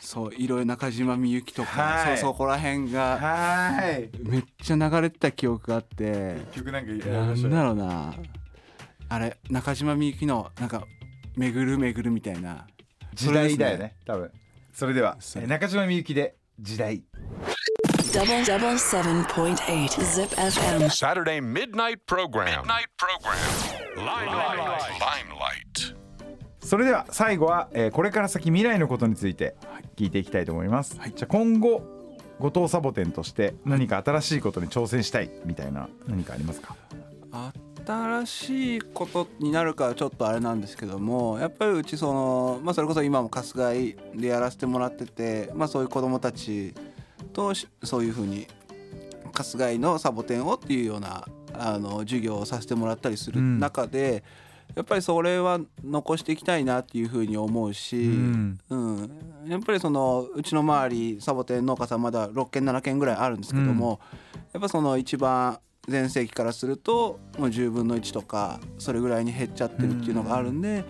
そういろいろ中島みゆきとか、はい。そうそこら辺がはい。めっちゃ流れてた記憶があって結局なんかなんだろうな。あれ中島みゆきのなんか「めぐるめぐる」みたいな時代だよね多分。それでは中島みゆきで時代。Double double seven point eight Zip FM. Saturday midnight program. Midnight program. それでは最後は、えーこれから先未来のことについて聞いていきたいと思います、じゃあ今後後藤サボテンとして何か新しいことに挑戦したいみたいな何かありますか？新しいことになるかはちょっとあれなんですけどもやっぱりうちその、まあ、それこそ今も春日井でやらせてもらってて、まあ、そういう子どもたちとしそういうふうに春日井のサボテンをっていうようなあの授業をさせてもらったりするうん。中で、やっぱりそれは残していきたいなっていうふうに思うし、うん。うん、やっぱりそのうちの周りサボテン農家さんまだ6軒7軒ぐらいあるんですけども、やっぱその一番全盛期からするともう10分の1とかそれぐらいに減っちゃってるっていうのがあるんで、や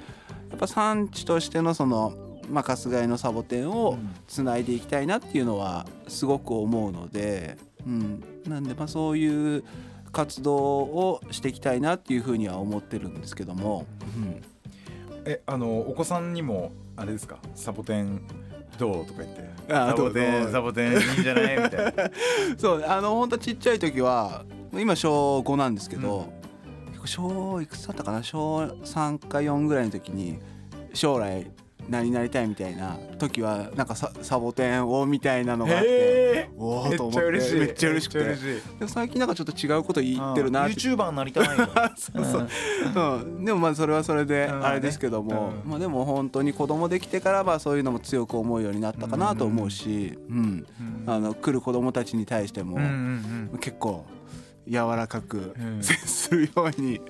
っぱ産地としてのその、まあ、春日井のサボテンをつないでいきたいなっていうのはすごく思うので、うん、なんでまあそういう活動をしていきたいなっていうふうには思ってるんですけども、うん。えあのお子さんにもあれですか？サボテンどう？とか言って。あサボテンサボテンいいんじゃない？みたいな。そうあの本当ちっちゃい時は今小5なんですけど、結構小いくつだったかな？小3か4ぐらいの時に将来何になりたいみたいな時はなんかササボテンをみたいなのがあってへおめっおと思ってちゃ嬉しい。めっちゃ嬉しくて。でも最近なんかちょっと違うこと言ってるなって、YouTuber になりたいよ そうそう、うん、でもまあそれはそれでうんあれですけども、うん。まあでも本当に子供できてからはそういうのも強く思うようになったかなと思うし、うん。あの来る子供たちに対しても、結構柔らかくうん。接するように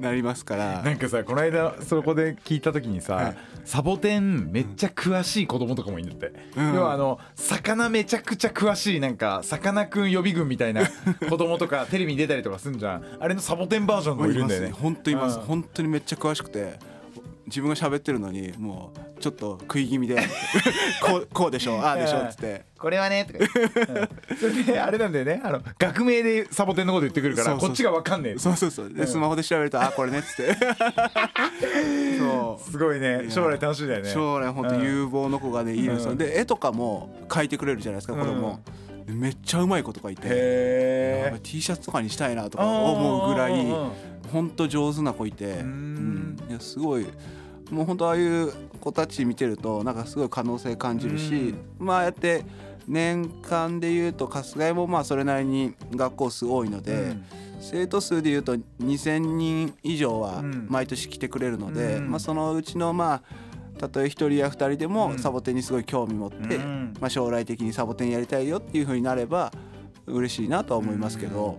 なりますから、なんかさこの間そこで聞いた時にさ、はい。サボテンめっちゃ詳しい子供とかもいるんだって、うん。要はあの魚めちゃくちゃ詳しいなんかさかなクン予備軍みたいな 子供とかテレビに出たりとかすんじゃん。あれのサボテンバージョンもいるんだよね。本当います。うん。本当にめっちゃ詳しくて自分が喋ってるのにもうちょっと食い気味で こうこうでしょああでしょっつって。これはねとか言って、うん。それであれなんだよね。あの学名でサボテンのこと言ってくるからこっちがわかんねえ。そうそうそう。でスマホで調べるとあこれねっつって。そう。すごいね。将来楽しみだよね。将来本当うん。有望の子がねいるんですよ、うん。で絵とかも描いてくれるじゃないですか子供、でめっちゃうまい子とかいて T シャツとかにしたいなとか思うぐらい本当上手な子いて、うん。いやすごいもう本当ああいう子たち見てるとなんかすごい可能性感じるし、まあああやって年間でいうと春日井もまあそれなりに学校数多いので、うん。生徒数でいうと2,000人以上はうん。毎年来てくれるので、うん。まあ、そのうちのまあたとえ1人や2人でうん。もサボテンにすごい興味持って、うん。まあ、将来的にサボテンやりたいよっていう風になれば嬉しいなとは思いますけど、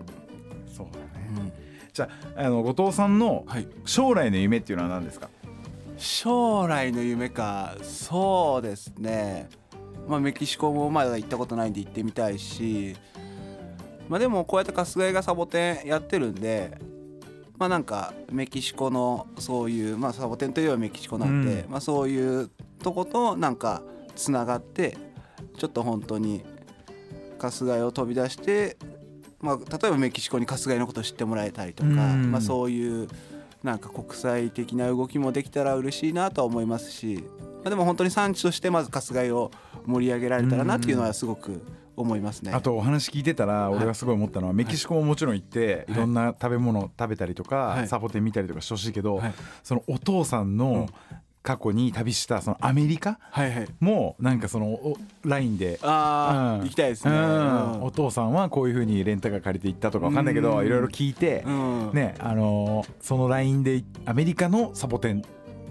そうだね。うん。じゃああの後藤さんのはい、将来の夢っていうのは何ですか？将来の夢か。そうですね、まあ、メキシコもまだ行ったことないんで行ってみたいし、まあ、でもこうやって春日井がサボテンやってるんでまあなんかメキシコのそういう、まあ、サボテンといえばメキシコなんで、うん。まあ、そういうとことなんかつながってちょっと本当に春日井を飛び出して、まあ、例えばメキシコに春日井のことを知ってもらえたりとか、うん。まあ、そういうなんか国際的な動きもできたら嬉しいなとは思いますし、まあ、でも本当に産地としてまず春日井を盛り上げられたらなっていうのはすごく思いますね。あとお話聞いてたら俺がすごい思ったのはメキシコももちろん行ってい。ろんな食べ物食べたりとはい。かサボテン見たりとかしてほしいけどはい。そのお父さんの過去に旅したそのアメリカもなんかそのお LINE であー、うん。行きたいですね。お父さんはこういうふうにレンタカー借りて行ったとかわかんないけどうん。いろいろ聞いてうん。ねあのーその LINE でアメリカのサボテン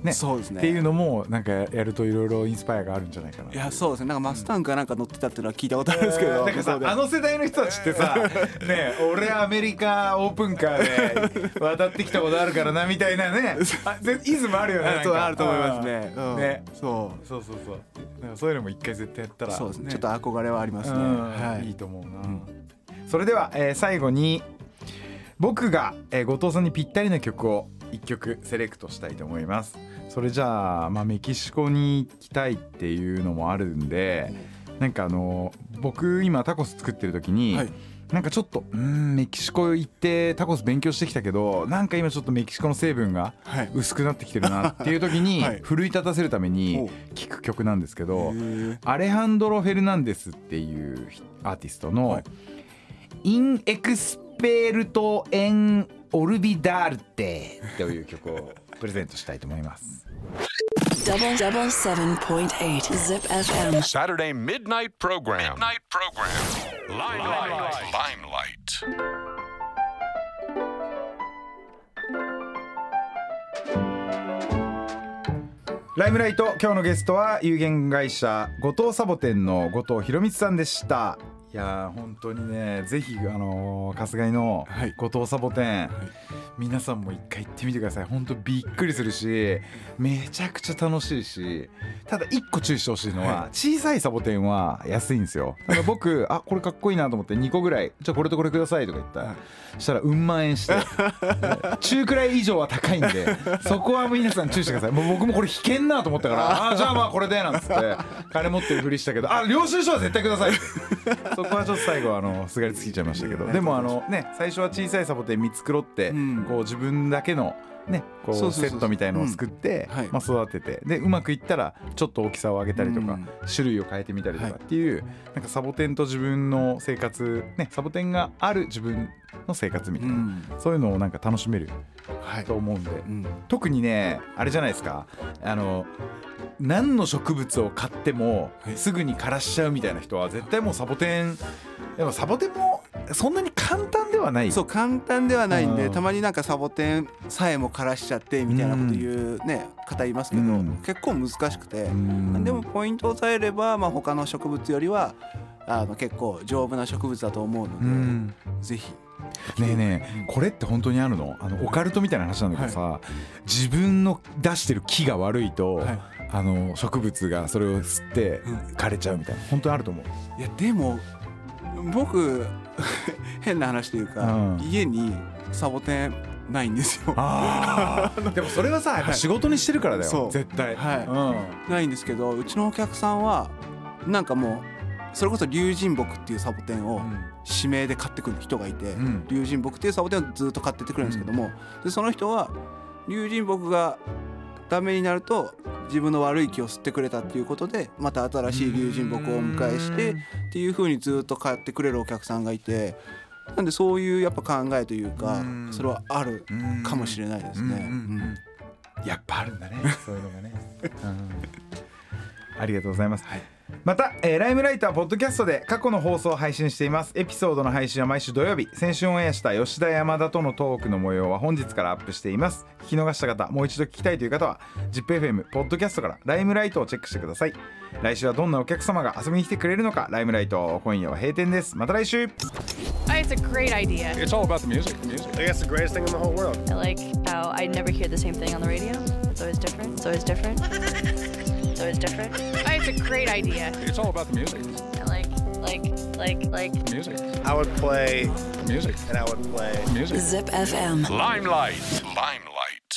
ね。そうですね。っていうのもなんかやるといろいろインスパイアがあるんじゃないかな。いやそうですね。なんかマスタンクがなんか乗ってたっていうのは聞いたことあるんですけど、なんかさあの世代の人たちってさ ね俺アメリカオープンカーで渡ってきたことあるからなみたいなね。あぜイズムあるよねそうあると思いますね。うん。ね。そう。そうそうそう。なんかそういうのも一回絶対やったらそうですね。ちょっと憧れはありますね。うん。はい。いいと思うな、それでは、えー最後に僕が、えー後藤さんにぴったりな曲を1曲セレクトしたいと思いますそれじゃあ、まあ、メキシコに行きたいっていうのもあるんでなんかあの僕今タコス作ってる時に、はい。なんかちょっとうーんメキシコ行ってタコス勉強してきたけどなんか今ちょっとメキシコの成分がはい。薄くなってきてるなっていう時に はい。奮い立たせるためおに聴く曲なんですけどアレハンドロ・フェルナンデスっていうアーティストのはい「 Inexperto en olvidarte」という曲をプレゼントしたいと思います。Double double seven point eight Zip FM. Saturday midnight program. Midnight program. Limelight. Limelight. Limelight 今日のゲストは有限会社後藤サボテンの後藤容充さんでしたいやー本当にねぜひあのー春日井のはい。後藤サボテン、皆さんも一回行ってみてください。本当びっくりするしめちゃくちゃ楽しいしただ一個注意してほしいのは、小さいサボテンは安いんですよ。だから僕あこれかっこいいなと思って2個ぐらいじゃあこれとこれくださいとか言ったら、したらうん万円して 中くらい以上は高いんでそこは皆さん注意してください。もう僕もこれ引けんなと思ったからあじゃあまあこれでなんつって金持ってるふりしたけどあ領収書は絶対くださいってそこはちょっと最後あのすがりつきちゃいましたけど。でもあのね最初は小さいサボテン見繕って、うん。こう自分だけのねこそうセットみたいのを作って、まあ、育ててでうまくいったらちょっと大きさを上げたりとか、うん。種類を変えてみたりとかはいっていう、なんかサボテンと自分の生活ねサボテンがある自分の生活みたいな、うん。そういうのをなんか楽しめるはい。と。思うんで、うん。特にねあれじゃないですか。あの何の植物を買ってもはい。すぐに枯らしちゃうみたいな人は絶対もうサボテン。でもサボテンもそんなに簡単ではない。そう簡単ではないんで、うん。たまになんかサボテンさえも枯らしちゃってみたいなこと言うね、方いますけど、うん。結構難しくて、うん。でもポイントを押さえれば、まあ、他の植物よりはあの結構丈夫な植物だと思うので、うん。ぜひ。ねえねえこれって本当にあるの？あのオカルトみたいな話なんだけどさ、自分の出してる木が悪いと、はいあの植物がそれを吸ってうん。枯れちゃうみたいな。本当にあると思う。いやでも僕 変な話というか、うん。家にサボテンないんですよ。あ でもそれはさやっぱ仕事にしてるからだよ、そう。絶対、はい。ないんですけどうちのお客さんはなんかもうそれこそ龍神木っていうサボテンを指名で買ってくる人がいて、うん。龍神木っていうサボテンをずっと買ってってくれるんですけども、でその人は龍神木がダメになると自分の悪い気を吸ってくれたっていうことでまた新しい龍神木をお迎えしてっていう風にずっと買ってくれるお客さんがいてなんでそういうやっぱ考えというかうん。それはあるうんかもしれないですね。やっぱあるんだね。そういうのがね、うん。ありがとうございます、また、えーライムライトはポッドキャストで過去の放送を配信していますエピソードの配信は毎週土曜日先週オンエアした吉田山田とのトークの模様は本日からアップしています聞き逃した方もう一度聞きたいという方は ZIPFM ポッドキャストからライムライトをチェックしてください来週はどんなお客様が遊びに来てくれるのかライムライト今夜は閉店ですまた来週 It's a great idea. It's all about the music. Music. I guess the greatest thing in the whole world. I like how I never hear the same thing on the radio. It's always different. It's always different. It's always different. It's a great idea. It's all about the music. I like, like, like, like. Music. I would play Music. and I would play. Music. Zip FM. Limelight. Limelight.